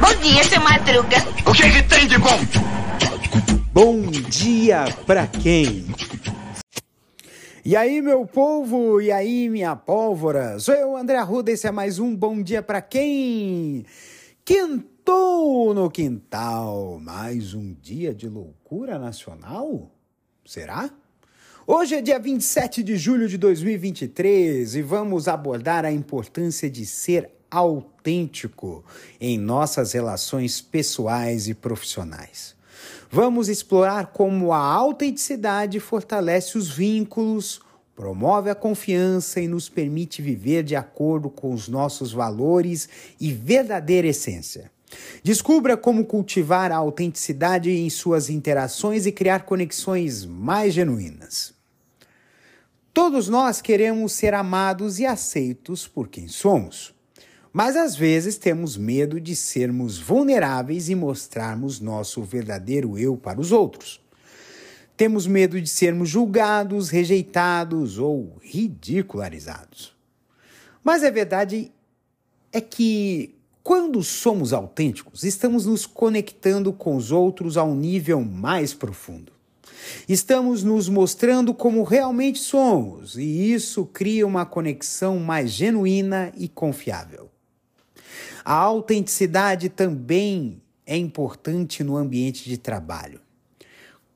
Bom dia, seu Madruga. O que, que tem de bom? Bom dia pra quem? E aí, meu povo, e aí, minha pólvora? Sou eu, André Arruda, esse é mais um Bom Dia Pra Quem? Quintou no quintal, mais um dia de loucura nacional? Será? Hoje é dia 27 de julho de 2023 e vamos abordar a importância de ser autêntico em nossas relações pessoais e profissionais. Vamos explorar como a autenticidade fortalece os vínculos, promove a confiança e nos permite viver de acordo com os nossos valores e verdadeira essência. Descubra como cultivar a autenticidade em suas interações e criar conexões mais genuínas. Todos nós queremos ser amados e aceitos por quem somos. Mas às vezes temos medo de sermos vulneráveis e mostrarmos nosso verdadeiro eu para os outros. Temos medo de sermos julgados, rejeitados ou ridicularizados. Mas a verdade é que quando somos autênticos, estamos nos conectando com os outros a um nível mais profundo. Estamos nos mostrando como realmente somos, e isso cria uma conexão mais genuína e confiável. A autenticidade também é importante no ambiente de trabalho.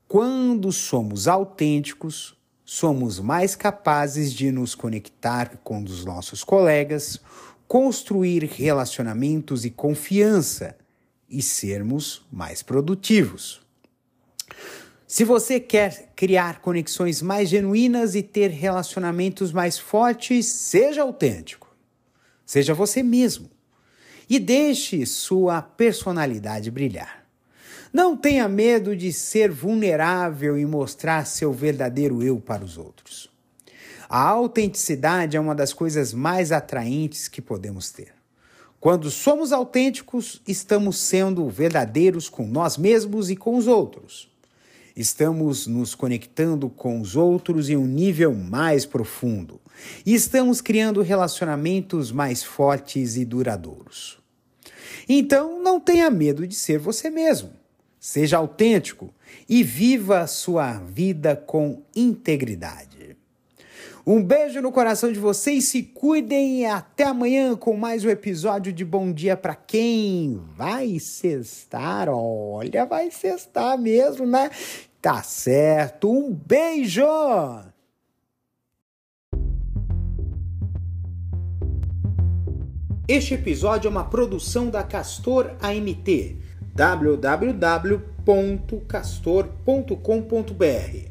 Quando somos autênticos, somos mais capazes de nos conectar com os nossos colegas, construir relacionamentos e confiança e sermos mais produtivos. Se você quer criar conexões mais genuínas e ter relacionamentos mais fortes, seja autêntico. Seja você mesmo e deixe sua personalidade brilhar. Não tenha medo de ser vulnerável e mostrar seu verdadeiro eu para os outros. A autenticidade é uma das coisas mais atraentes que podemos ter. Quando somos autênticos, estamos sendo verdadeiros com nós mesmos e com os outros. Estamos nos conectando com os outros em um nível mais profundo e estamos criando relacionamentos mais fortes e duradouros. Então, não tenha medo de ser você mesmo. Seja autêntico e viva a sua vida com integridade. Um beijo no coração de vocês, se cuidem e até amanhã com mais um episódio de Bom Dia para quem vai cestar. Olha, vai cestar mesmo, né? Tá certo. Um beijo! Este episódio é uma produção da Castor AMT, www.castor.com.br.